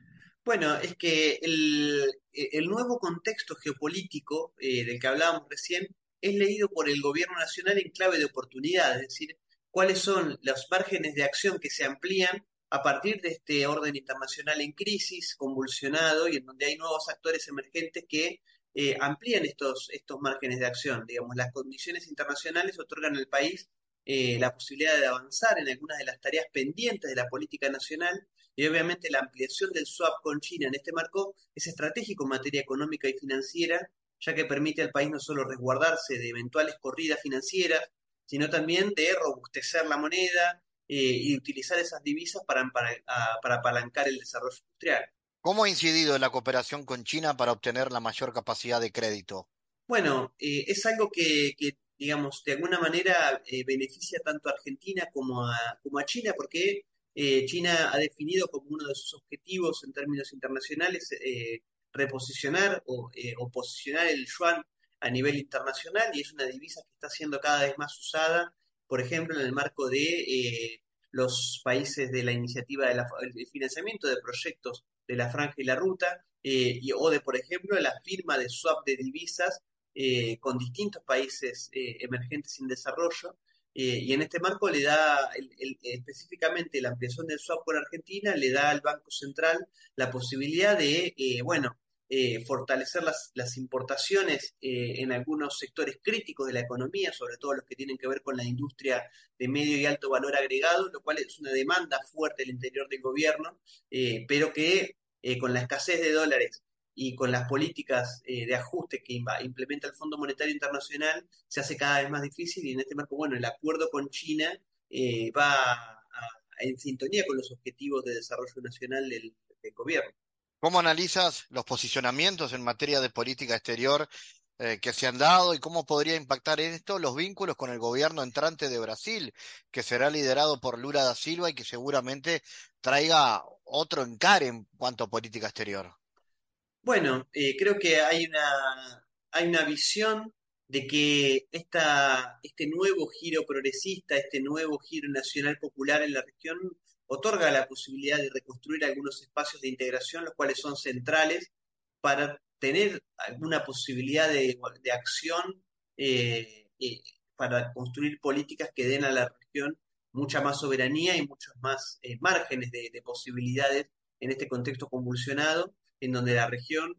S5: Bueno, es que el, nuevo contexto geopolítico eh, del que hablábamos recién es leído por el gobierno nacional en clave de oportunidad, es decir, cuáles son los márgenes de acción que se amplían a partir de este orden internacional en crisis, convulsionado y en donde hay nuevos actores emergentes que eh, amplían estos, estos márgenes de acción. Digamos, las condiciones internacionales otorgan al país eh, la posibilidad de avanzar en algunas de las tareas pendientes de la política nacional y obviamente la ampliación del swap con China en este marco es estratégico en materia económica y financiera, ya que permite al país no solo resguardarse de eventuales corridas financieras, sino también de robustecer la moneda, eh, y utilizar esas divisas para, para, apalancar el desarrollo industrial.
S2: ¿Cómo ha incidido la cooperación con China para obtener la mayor capacidad de crédito?
S5: Bueno, eh, es algo que, digamos, de alguna manera eh, beneficia tanto a Argentina como a, como a China, porque China ha definido como uno de sus objetivos en términos internacionales reposicionar o, posicionar el yuan a nivel internacional y es una divisa que está siendo cada vez más usada por ejemplo, en el marco de eh, los países de la iniciativa del financiamiento de proyectos de la franja y la ruta, eh, y, o de, por ejemplo, la firma de swap de divisas eh, con distintos países emergentes en desarrollo. y en este marco le da, específicamente la ampliación del swap con Argentina, le da al Banco Central la posibilidad de, bueno, eh, fortalecer las, las importaciones eh, en algunos sectores críticos de la economía, sobre todo los que tienen que ver con la industria de medio y alto valor agregado, lo cual es una demanda fuerte al interior del gobierno, eh, pero que con la escasez de dólares y con las políticas de ajuste que implementa el Fondo Monetario Internacional, se hace cada vez más difícil y en este marco, bueno, el acuerdo con China va en sintonía con los objetivos de desarrollo nacional del gobierno.
S2: ¿Cómo analizas los posicionamientos en materia de política exterior eh, que se han dado y cómo podría impactar esto los vínculos con el gobierno entrante de Brasil, que será liderado por Lula da Silva y que seguramente traiga otro encare en cuanto a política exterior?
S5: Bueno, eh, creo que hay una, hay una visión de que esta, este nuevo giro progresista, este nuevo giro nacional popular en la región otorga la posibilidad de reconstruir algunos espacios de integración, los cuales son centrales para tener alguna posibilidad de, acción eh, eh, para construir políticas que den a la región mucha más soberanía y muchos más eh, márgenes de, posibilidades en este contexto convulsionado, en donde la región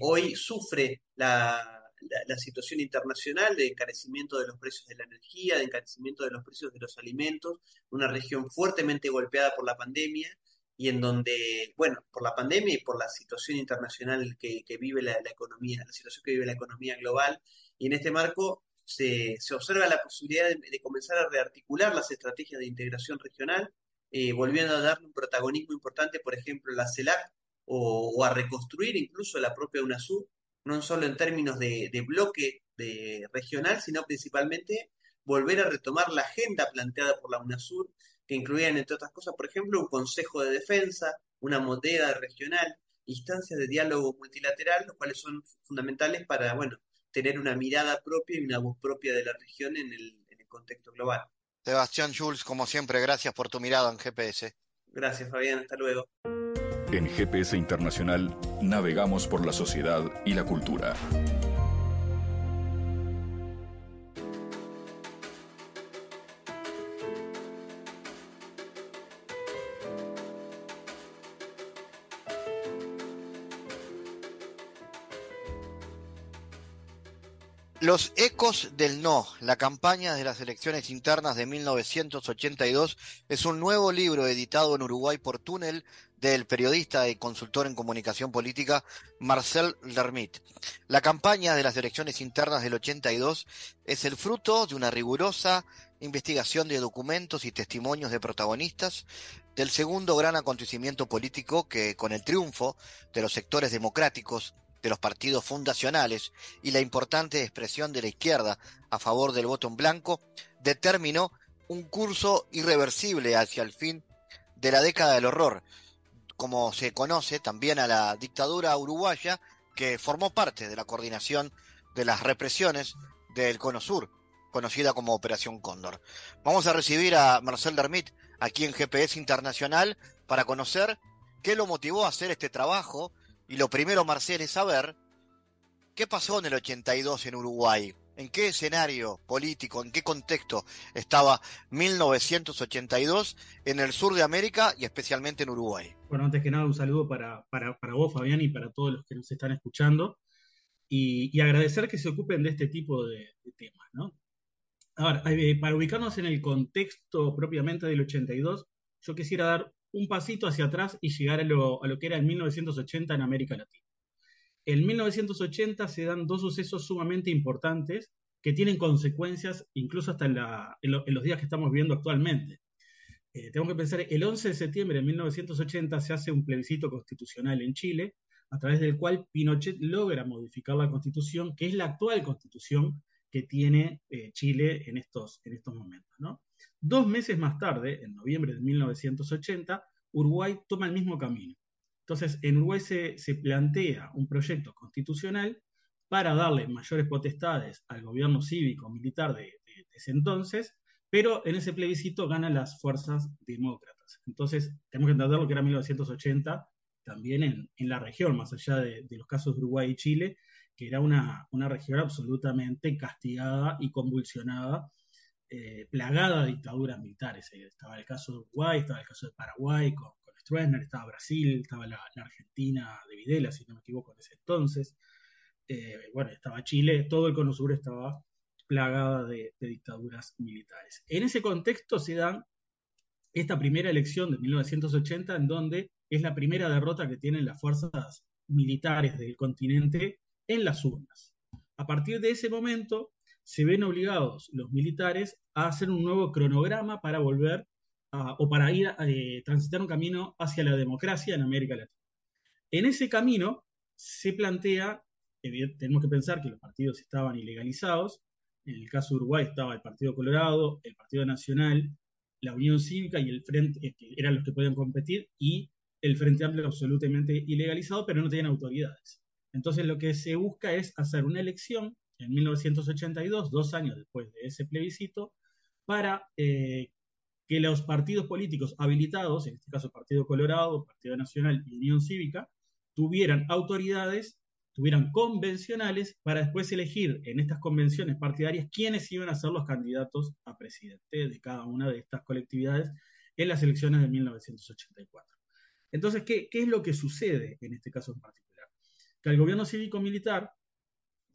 S5: hoy sufre la, la, situación internacional de encarecimiento de los precios de la energía, de encarecimiento de los precios de los alimentos, una región fuertemente golpeada por la pandemia y en donde, bueno, por la pandemia y por la situación internacional que, vive la, economía, la situación que vive la economía global, y en este marco se, observa la posibilidad de, comenzar a rearticular las estrategias de integración regional, eh, volviendo a darle un protagonismo importante, por ejemplo, la CELAC, o, o, a reconstruir incluso la propia UNASUR, no solo en términos de, bloque de regional, sino principalmente volver a retomar la agenda planteada por la UNASUR, que incluían, entre otras cosas, por ejemplo, un Consejo de Defensa, una moneda regional, instancias de diálogo multilateral, los cuales son fundamentales para, bueno, tener una mirada propia y una voz propia de la región en el, en el contexto global.
S2: Sebastián Jules, como siempre, gracias por tu mirada en GPS.
S5: Gracias, Fabián. Hasta luego.
S1: En GPS Internacional navegamos por la sociedad y la cultura.
S2: Los ecos del no, la campaña de las elecciones internas de 1982, es un nuevo libro editado en Uruguay por Túnel del periodista y consultor en comunicación política Marcel Lermit. La campaña de las elecciones internas del 82 es el fruto de una rigurosa investigación de documentos y testimonios de protagonistas del segundo gran acontecimiento político que, con el triunfo de los sectores democráticos de los partidos fundacionales y la importante expresión de la izquierda a favor del voto en blanco, determinó un curso irreversible hacia el fin de la década del horror, como se conoce también a la dictadura uruguaya que formó parte de la coordinación de las represiones del Cono Sur, conocida como Operación Cóndor. Vamos a recibir a Marcel Dermit aquí en GPS Internacional para conocer qué lo motivó a hacer este trabajo y lo primero, Marcel, es saber qué pasó en el 82 en Uruguay, en qué escenario político, en qué contexto estaba 1982 en el sur de América y especialmente en Uruguay.
S6: Bueno, antes que nada, un saludo para, para, vos, Fabián, y para todos los que nos están escuchando, y, agradecer que se ocupen de este tipo de, temas, ¿no? Ahora, eh, para ubicarnos en el contexto propiamente del 82, yo quisiera dar un pasito hacia atrás y llegar a lo, que era el 1980 en América Latina. En 1980 se dan dos sucesos sumamente importantes que tienen consecuencias incluso hasta en, los días que estamos viviendo actualmente. Eh, tengo que pensar, el 11 de septiembre de 1980 se hace un plebiscito constitucional en Chile, a través del cual Pinochet logra modificar la constitución, que es la actual constitución que tiene eh, Chile en estos, en estos momentos. ¿no? Dos meses más tarde, en noviembre de 1980, Uruguay toma el mismo camino. Entonces, en Uruguay se, plantea un proyecto constitucional para darle mayores potestades al gobierno cívico militar de, ese entonces, pero en ese plebiscito ganan las fuerzas demócratas. Entonces, tenemos que entender lo que era 1980 también en, la región, más allá de, los casos de Uruguay y Chile, que era una región absolutamente castigada y convulsionada eh, plagada de dictaduras militares. Eh, estaba el caso de Uruguay, estaba el caso de Paraguay con, con Stroessner, estaba Brasil, estaba la, Argentina de Videla, si no me equivoco, en ese entonces. Eh, bueno, estaba Chile, todo el cono sur estaba plagada de, de, dictaduras militares. En ese contexto se da esta primera elección de 1980, en donde es la primera derrota que tienen las fuerzas militares del continente en las urnas. A partir de ese momento, se ven obligados los militares a hacer un nuevo cronograma para volver o para ir a eh, transitar un camino hacia la democracia en América Latina. En ese camino se plantea, tenemos que pensar que los partidos estaban ilegalizados, en el caso de Uruguay estaba el Partido Colorado, el Partido Nacional, la Unión Cívica y el Frente, eh, que eran los que podían competir, y el Frente Amplio absolutamente ilegalizado, pero no tenían autoridades. Entonces lo que se busca es hacer una elección en 1982, dos años después de ese plebiscito, para eh, que los partidos políticos habilitados, en este caso Partido Colorado, Partido Nacional y Unión Cívica, tuvieran autoridades, tuvieran convencionales para después elegir en estas convenciones partidarias quiénes iban a ser los candidatos a presidente de cada una de estas colectividades en las elecciones de 1984. Entonces, ¿qué, es lo que sucede en este caso en particular? Que al gobierno cívico-militar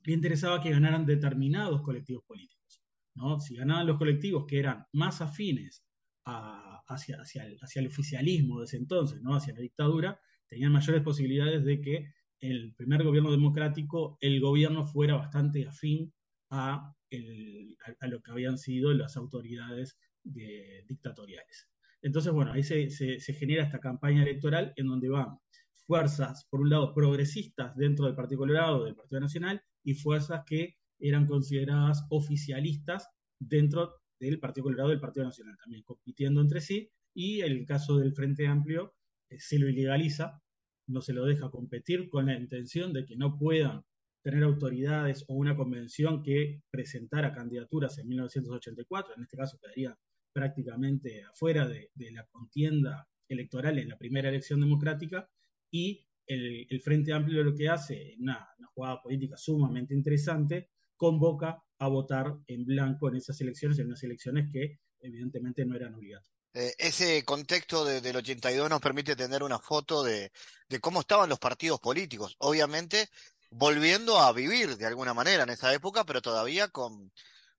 S6: le interesaba que ganaran determinados colectivos políticos. ¿no? Si ganaban los colectivos que eran más afines hacia, hacia, el, hacia, el, oficialismo de ese entonces, ¿no? hacia la dictadura, tenían mayores posibilidades de que el primer gobierno democrático, el gobierno fuera bastante afín a, el, a, lo que habían sido las autoridades de, dictatoriales. Entonces, bueno, ahí se, se, se, genera esta campaña electoral en donde van fuerzas, por un lado, progresistas dentro del Partido Colorado, del Partido Nacional, y fuerzas que eran consideradas oficialistas dentro del Partido Colorado y del Partido Nacional, también compitiendo entre sí, y en el caso del Frente Amplio eh, se lo ilegaliza, no se lo deja competir con la intención de que no puedan tener autoridades o una convención que presentara candidaturas en 1984, en este caso quedaría prácticamente afuera de, de la contienda electoral en la primera elección democrática, y el, el, Frente Amplio lo que hace, una, una jugada política sumamente interesante, convoca a votar en blanco en esas elecciones, en unas elecciones que evidentemente no eran obligatorias.
S2: Eh, ese contexto de, del 82 nos permite tener una foto de, de, cómo estaban los partidos políticos, obviamente volviendo a vivir de alguna manera en esa época, pero todavía con,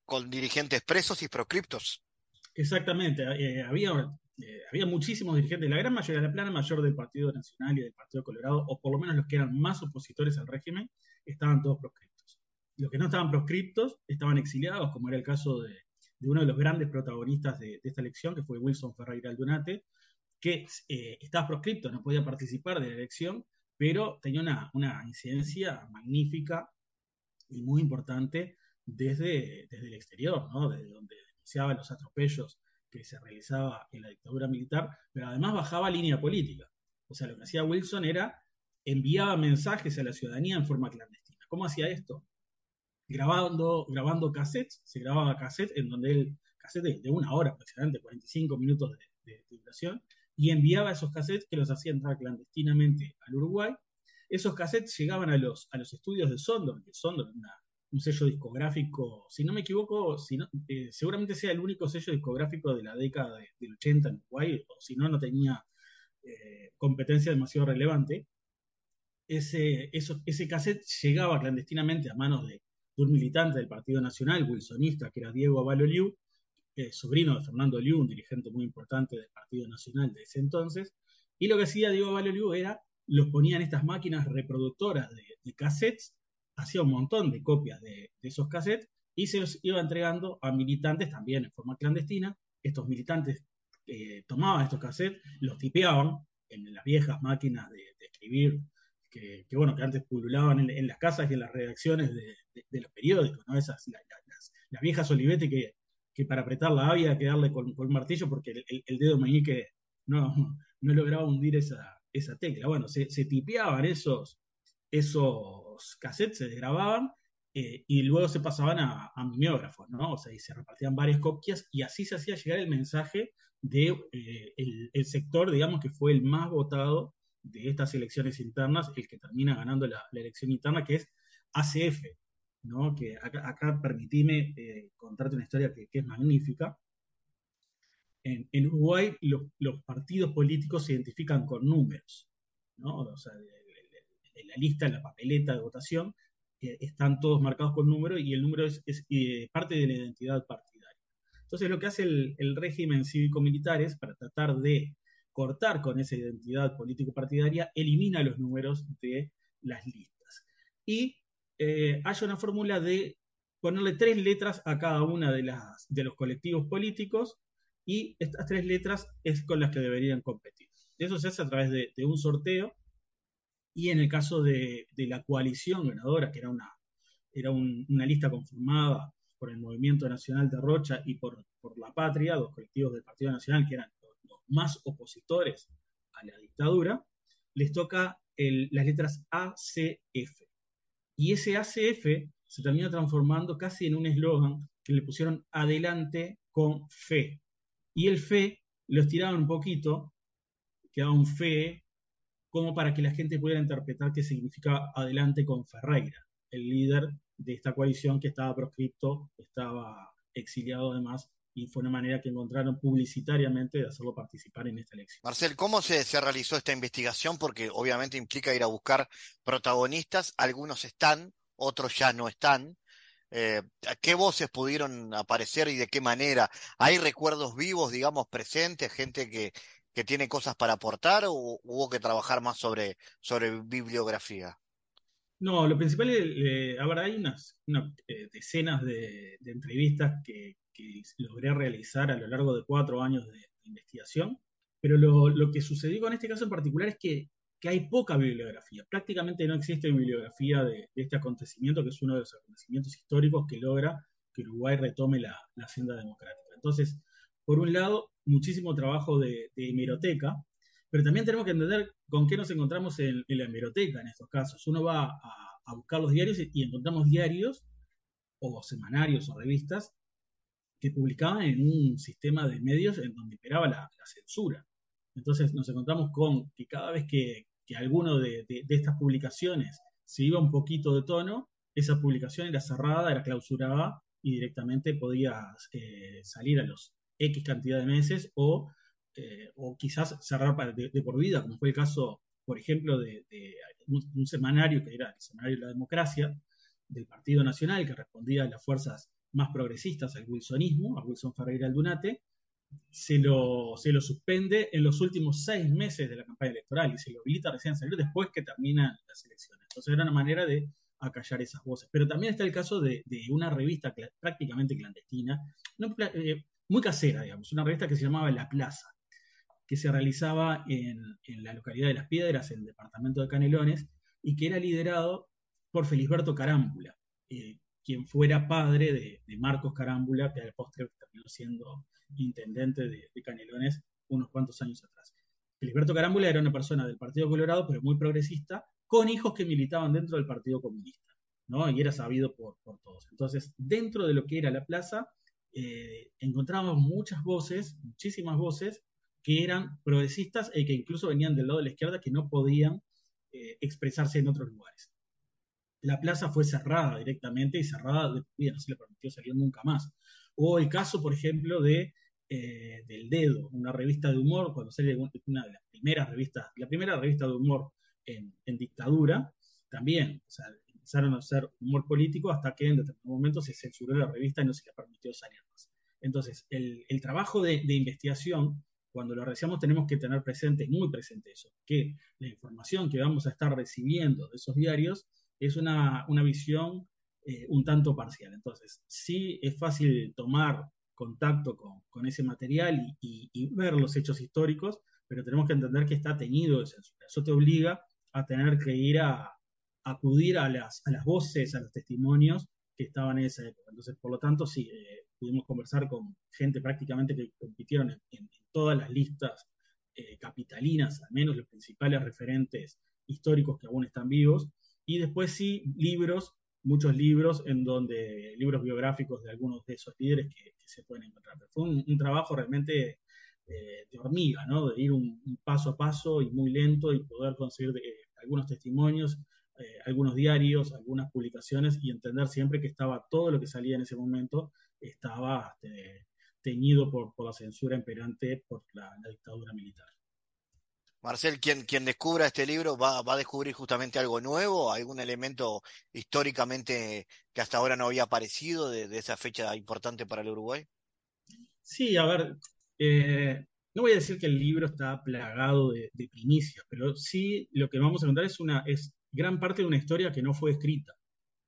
S2: con dirigentes presos y proscriptos.
S6: Exactamente, eh, había eh, había muchísimos dirigentes, la gran mayoría, la plana mayor del Partido Nacional y del Partido Colorado, o por lo menos los que eran más opositores al régimen, estaban todos proscriptos. Los que no estaban proscriptos estaban exiliados, como era el caso de, de uno de los grandes protagonistas de, esta elección, que fue Wilson Ferreira Aldunate, que eh, estaba proscripto, no podía participar de la elección, pero tenía una, una incidencia magnífica y muy importante desde, desde el exterior, ¿no? desde donde denunciaba los atropellos que se realizaba en la dictadura militar, pero además bajaba línea política. O sea, lo que hacía Wilson era enviaba mensajes a la ciudadanía en forma clandestina. ¿Cómo hacía esto? Grabando, grabando cassettes, se grababa cassette en donde él, cassette de una hora aproximadamente, 45 minutos de, de, de duración, y enviaba esos cassettes que los hacía entrar clandestinamente al Uruguay. Esos cassettes llegaban a los, a los estudios de Sondor, que Sondor una, un sello discográfico, si no me equivoco, si no, eh, seguramente sea el único sello discográfico de la década de, del 80 en Uruguay, o si no, no tenía eh, competencia demasiado relevante. Ese, eso, ese cassette llegaba clandestinamente a manos de, de, un militante del Partido Nacional, wilsonista, que era Diego Avalo Liu, eh, sobrino de Fernando Liu, un dirigente muy importante del Partido Nacional de ese entonces, y lo que hacía Diego Avalo Liu era, los ponía en estas máquinas reproductoras de, de cassettes, hacía un montón de copias de, esos cassettes y se los iba entregando a militantes también en forma clandestina. Estos militantes eh, tomaban estos cassettes, los tipeaban en las viejas máquinas de, escribir que, bueno, que antes pululaban en, las casas y en las redacciones de, los periódicos, ¿no? Esas, la, la, las, viejas Olivetti que, que, para apretarla había que darle con, con martillo porque el, el, el, dedo meñique no, no lograba hundir esa, esa tecla. Bueno, se, se tipeaban esos, esos cassettes se grababan eh, y luego se pasaban a, mimeógrafos, ¿no? O sea, y se repartían varias copias y así se hacía llegar el mensaje de eh, el, sector, digamos, que fue el más votado de estas elecciones internas, el que termina ganando la, la elección interna, que es ACF, ¿no? que acá, acá permitime eh, contarte una historia que, es magnífica. En, Uruguay los partidos políticos se identifican con números, ¿no? o sea, en la lista, en la papeleta de votación, están todos marcados con número y el número es, eh, parte de la identidad partidaria. Entonces lo que hace el, el régimen cívico-militar es, para tratar de cortar con esa identidad político-partidaria, elimina los números de las listas. Y eh, hay una fórmula de ponerle tres letras a cada una de, las, de los colectivos políticos y estas tres letras es con las que deberían competir. Eso se hace a través de, un sorteo y en el caso de, la coalición ganadora, que era una, era una lista conformada por el Movimiento Nacional de Rocha y por, por La Patria, dos colectivos del Partido Nacional que eran más opositores a la dictadura, les toca las letras A, C, F. Y ese ACF se termina transformando casi en un eslogan que le pusieron adelante con fe. Y el fe lo estiraban un poquito, quedaba un fe, como para que la gente pudiera interpretar qué significa adelante con Ferreira, el líder de esta coalición que estaba proscripto, estaba exiliado además y fue una manera que encontraron publicitariamente de hacerlo participar en esta elección.
S2: Marcel, ¿cómo se, realizó esta investigación? Porque obviamente implica ir a buscar protagonistas, algunos están, otros ya no están. Eh, ¿Qué voces pudieron aparecer y de qué manera? ¿Hay recuerdos vivos, digamos, presentes, gente que, que tiene cosas para aportar o hubo que trabajar más sobre, sobre bibliografía?
S6: No, lo principal, es, ahora hay unas, eh, decenas de, de entrevistas que, que logré realizar a lo largo de cuatro años de, investigación, pero lo, que sucedió con este caso en particular es que, hay poca bibliografía, prácticamente no existe bibliografía de, este acontecimiento, que es uno de los acontecimientos históricos que logra que Uruguay retome la, la senda democrática. Entonces, por un lado, muchísimo trabajo de, hemeroteca, pero también tenemos que entender con qué nos encontramos en, la hemeroteca en estos casos. Uno va a, buscar los diarios y encontramos diarios o semanarios o revistas que publicaban en un sistema de medios en donde esperaba la, censura. Entonces nos encontramos con que cada vez que, alguno de, estas publicaciones se iba un poquito de tono, esa publicación era cerrada, era clausurada y directamente podía eh, salir a los X cantidad de meses o, eh, o quizás cerrar de, por vida, como fue el caso, por ejemplo, de, un, semanario que era el Semanario de la Democracia del Partido Nacional, que respondía a las fuerzas más progresistas al wilsonismo, a Wilson Ferreira Aldunate, se lo, se lo suspende en los últimos seis meses de la campaña electoral y se lo habilita recién a salir después que terminan las elecciones. Entonces era una manera de acallar esas voces. Pero también está el caso de, una revista prácticamente clandestina, eh, muy casera, digamos, una revista que se llamaba La Plaza, que se realizaba en, la localidad de Las Piedras, en el departamento de Canelones, y que era liderado por Felisberto Carámbula, eh, quien fuera padre de, Marcos Carámbula, que al postre terminó siendo intendente de, Canelones unos cuantos años atrás. Filiberto Carámbula era una persona del Partido Colorado, pero muy progresista, con hijos que militaban dentro del Partido Comunista, ¿no? Y era sabido por, todos. Entonces, dentro de lo que era la plaza, eh, encontramos muchas voces, muchísimas voces, que eran progresistas y que incluso venían del lado de la izquierda, que no podían eh, expresarse en otros lugares la plaza fue cerrada directamente y cerrada de vida, no se le permitió salir nunca más. O el caso, por ejemplo, de eh, del Dedo, una revista de humor, cuando sale una de las primeras revistas, la primera revista de humor en, dictadura, también, o sea, empezaron a hacer humor político hasta que en determinado momento se censuró la revista y no se le permitió salir más. Entonces, el, trabajo de, investigación, cuando lo realizamos, tenemos que tener presente, muy presente eso, que la información que vamos a estar recibiendo de esos diarios es una, visión eh, un tanto parcial. Entonces, sí es fácil tomar contacto con, ese material y, ver los hechos históricos, pero tenemos que entender que está teñido de censura. Eso te obliga a tener que ir a, acudir a las, a las voces, a los testimonios que estaban en esa época. Entonces, por lo tanto, sí, eh, pudimos conversar con gente prácticamente que compitieron en, todas las listas eh, capitalinas, al menos los principales referentes históricos que aún están vivos, y después sí, libros, muchos libros en donde, libros biográficos de algunos de esos líderes que, se pueden encontrar. fue un, trabajo realmente eh, de hormiga, ¿no? De ir un, paso a paso y muy lento y poder conseguir eh, algunos testimonios, eh, algunos diarios, algunas publicaciones y entender siempre que estaba todo lo que salía en ese momento estaba este, teñido por, la censura imperante por la, dictadura militar.
S2: Marcel, quien, quien descubra este libro va, va, a descubrir justamente algo nuevo, algún elemento históricamente que hasta ahora no había aparecido de, esa fecha importante para el Uruguay.
S6: Sí, a ver, eh, no voy a decir que el libro está plagado de, de, primicias, pero sí lo que vamos a contar es una, es gran parte de una historia que no fue escrita,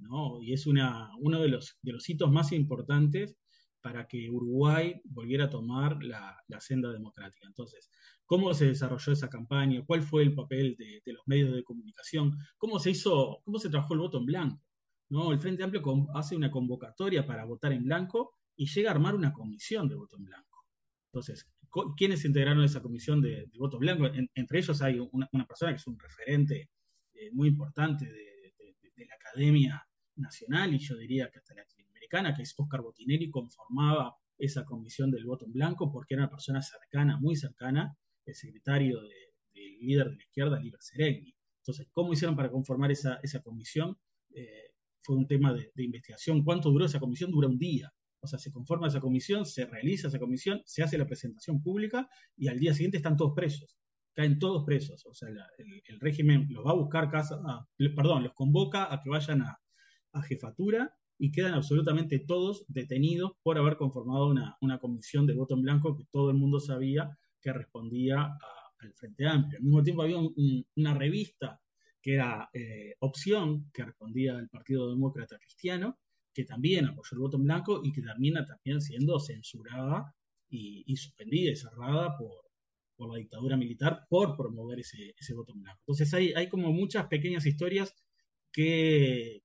S6: ¿no? Y es una, uno de los, de los hitos más importantes para que Uruguay volviera a tomar la, senda democrática. Entonces, ¿cómo se desarrolló esa campaña? ¿Cuál fue el papel de, los medios de comunicación? ¿Cómo se hizo, cómo se trabajó el voto en blanco? ¿No? El Frente Amplio hace una convocatoria para votar en blanco y llega a armar una comisión de voto en blanco. Entonces, ¿quiénes integraron esa comisión de, voto en blanco? entre ellos hay una, persona que es un referente eh, muy importante de, la academia nacional y yo diría que hasta la que es Oscar Botinelli, conformaba esa comisión del voto en blanco porque era una persona cercana, muy cercana, el secretario del líder de la izquierda, Liber Seregni. Entonces, ¿cómo hicieron para conformar esa, esa comisión? Eh, fue un tema de, investigación. ¿Cuánto duró esa comisión? Dura un día. O sea, se conforma esa comisión, se realiza esa comisión, se hace la presentación pública y al día siguiente están todos presos. Caen todos presos. O sea, el, régimen los va a buscar casa, perdón, los convoca a que vayan a, jefatura y quedan absolutamente todos detenidos por haber conformado una, comisión de voto en blanco que todo el mundo sabía que respondía al Frente Amplio. Al mismo tiempo había una revista que era eh, Opción, que respondía al Partido Demócrata Cristiano, que también apoyó el voto en blanco y que termina también siendo censurada y, suspendida y cerrada por, la dictadura militar por promover ese, voto en blanco. Entonces hay, hay como muchas pequeñas historias que,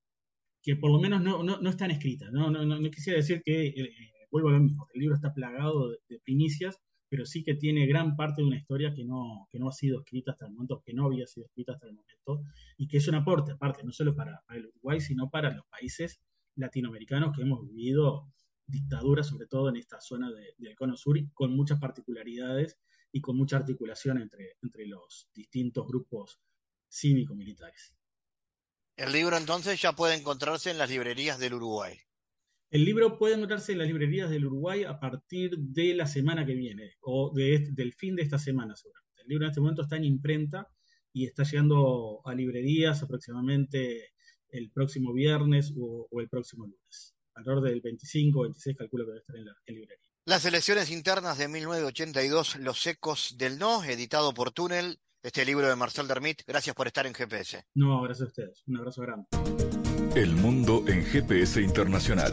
S6: que por lo menos no, no, no están escritas. No, no, no, quisiera decir que, eh, vuelvo a lo mismo, el libro está plagado de, primicias, pero sí que tiene gran parte de una historia que no, que no ha sido escrita hasta el momento, que no había sido escrita hasta el momento, y que es un aporte, aparte, no solo para, el Uruguay, sino para los países latinoamericanos que hemos vivido dictaduras, sobre todo en esta zona del cono sur, con muchas particularidades y con mucha articulación entre, entre los distintos grupos cívico-militares.
S2: El libro entonces ya puede encontrarse en las librerías del Uruguay.
S6: El libro puede encontrarse en las librerías del Uruguay a partir de la semana que viene, o del fin de esta semana seguramente. El libro en este momento está en imprenta y está llegando a librerías aproximadamente el próximo viernes o, el próximo lunes. Alrededor del 25 o 26 calculo que debe estar en la librería.
S2: Las elecciones internas de 1982, Los Ecos del No, editado por Túnel, este libro de Marcel Dermit. Gracias por estar en GPS.
S6: No, gracias a ustedes. Un abrazo grande.
S1: El mundo en GPS Internacional.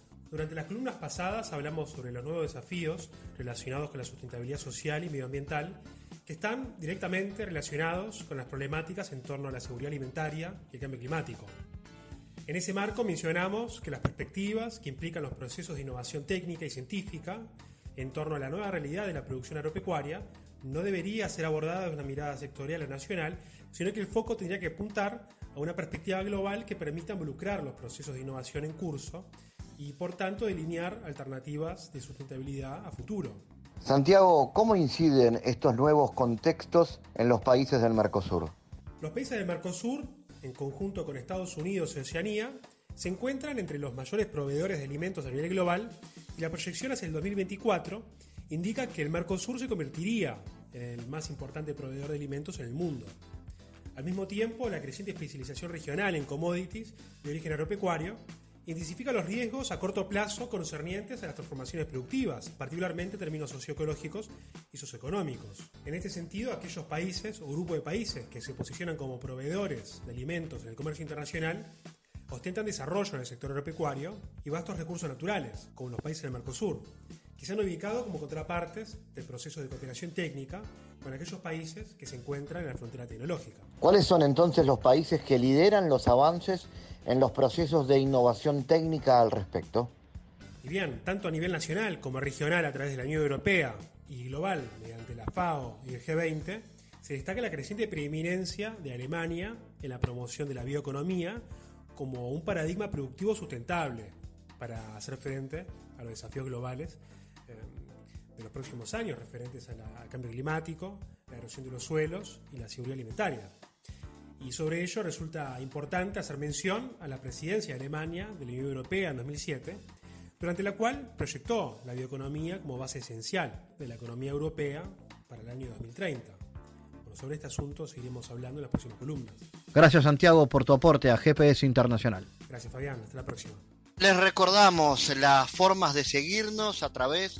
S7: Durante las columnas pasadas hablamos sobre los nuevos desafíos relacionados con la sustentabilidad social y medioambiental que están directamente relacionados con las problemáticas en torno a la seguridad alimentaria y el cambio climático. En ese marco mencionamos que las perspectivas que implican los procesos de innovación técnica y científica en torno a la nueva realidad de la producción agropecuaria no debería ser abordada de una mirada sectorial o nacional, sino que el foco tendría que apuntar a una perspectiva global que permita involucrar los procesos de innovación en curso y por tanto delinear alternativas de sustentabilidad a futuro.
S2: Santiago, ¿cómo inciden estos nuevos contextos en los países del Mercosur?
S7: Los países del Mercosur, en conjunto con Estados Unidos y Oceanía, se encuentran entre los mayores proveedores de alimentos a nivel global y la proyección hacia el 2024 indica que el Mercosur se convertiría en el más importante proveedor de alimentos en el mundo. Al mismo tiempo, la creciente especialización regional en commodities de origen agropecuario intensifica los riesgos a corto plazo concernientes a las transformaciones productivas, particularmente en términos socioecológicos y socioeconómicos. En este sentido, aquellos países o grupos de países que se posicionan como proveedores de alimentos en el comercio internacional ostentan desarrollo en el sector agropecuario y vastos recursos naturales, como los países del Mercosur, que se han ubicado como contrapartes del proceso de cooperación técnica con aquellos países que se encuentran en la frontera tecnológica.
S2: ¿Cuáles son entonces los países que lideran los avances en los procesos de innovación técnica al respecto?
S7: Y bien, tanto a nivel nacional como regional a través de la Unión Europea y global mediante la FAO y el G20, se destaca la creciente preeminencia de Alemania en la promoción de la bioeconomía como un paradigma productivo sustentable para hacer frente a los desafíos globales eh, de los próximos años referentes al cambio climático, la erosión de los suelos y la seguridad alimentaria. Y sobre ello resulta importante hacer mención a la presidencia de Alemania de la Unión Europea en 2007, durante la cual proyectó la bioeconomía como base esencial de la economía europea para el año 2030. Bueno, sobre este asunto seguiremos hablando en las próximas columnas.
S8: Gracias Santiago por tu aporte a GPS Internacional.
S7: Gracias Fabián, hasta la próxima.
S2: Les recordamos las formas de seguirnos a través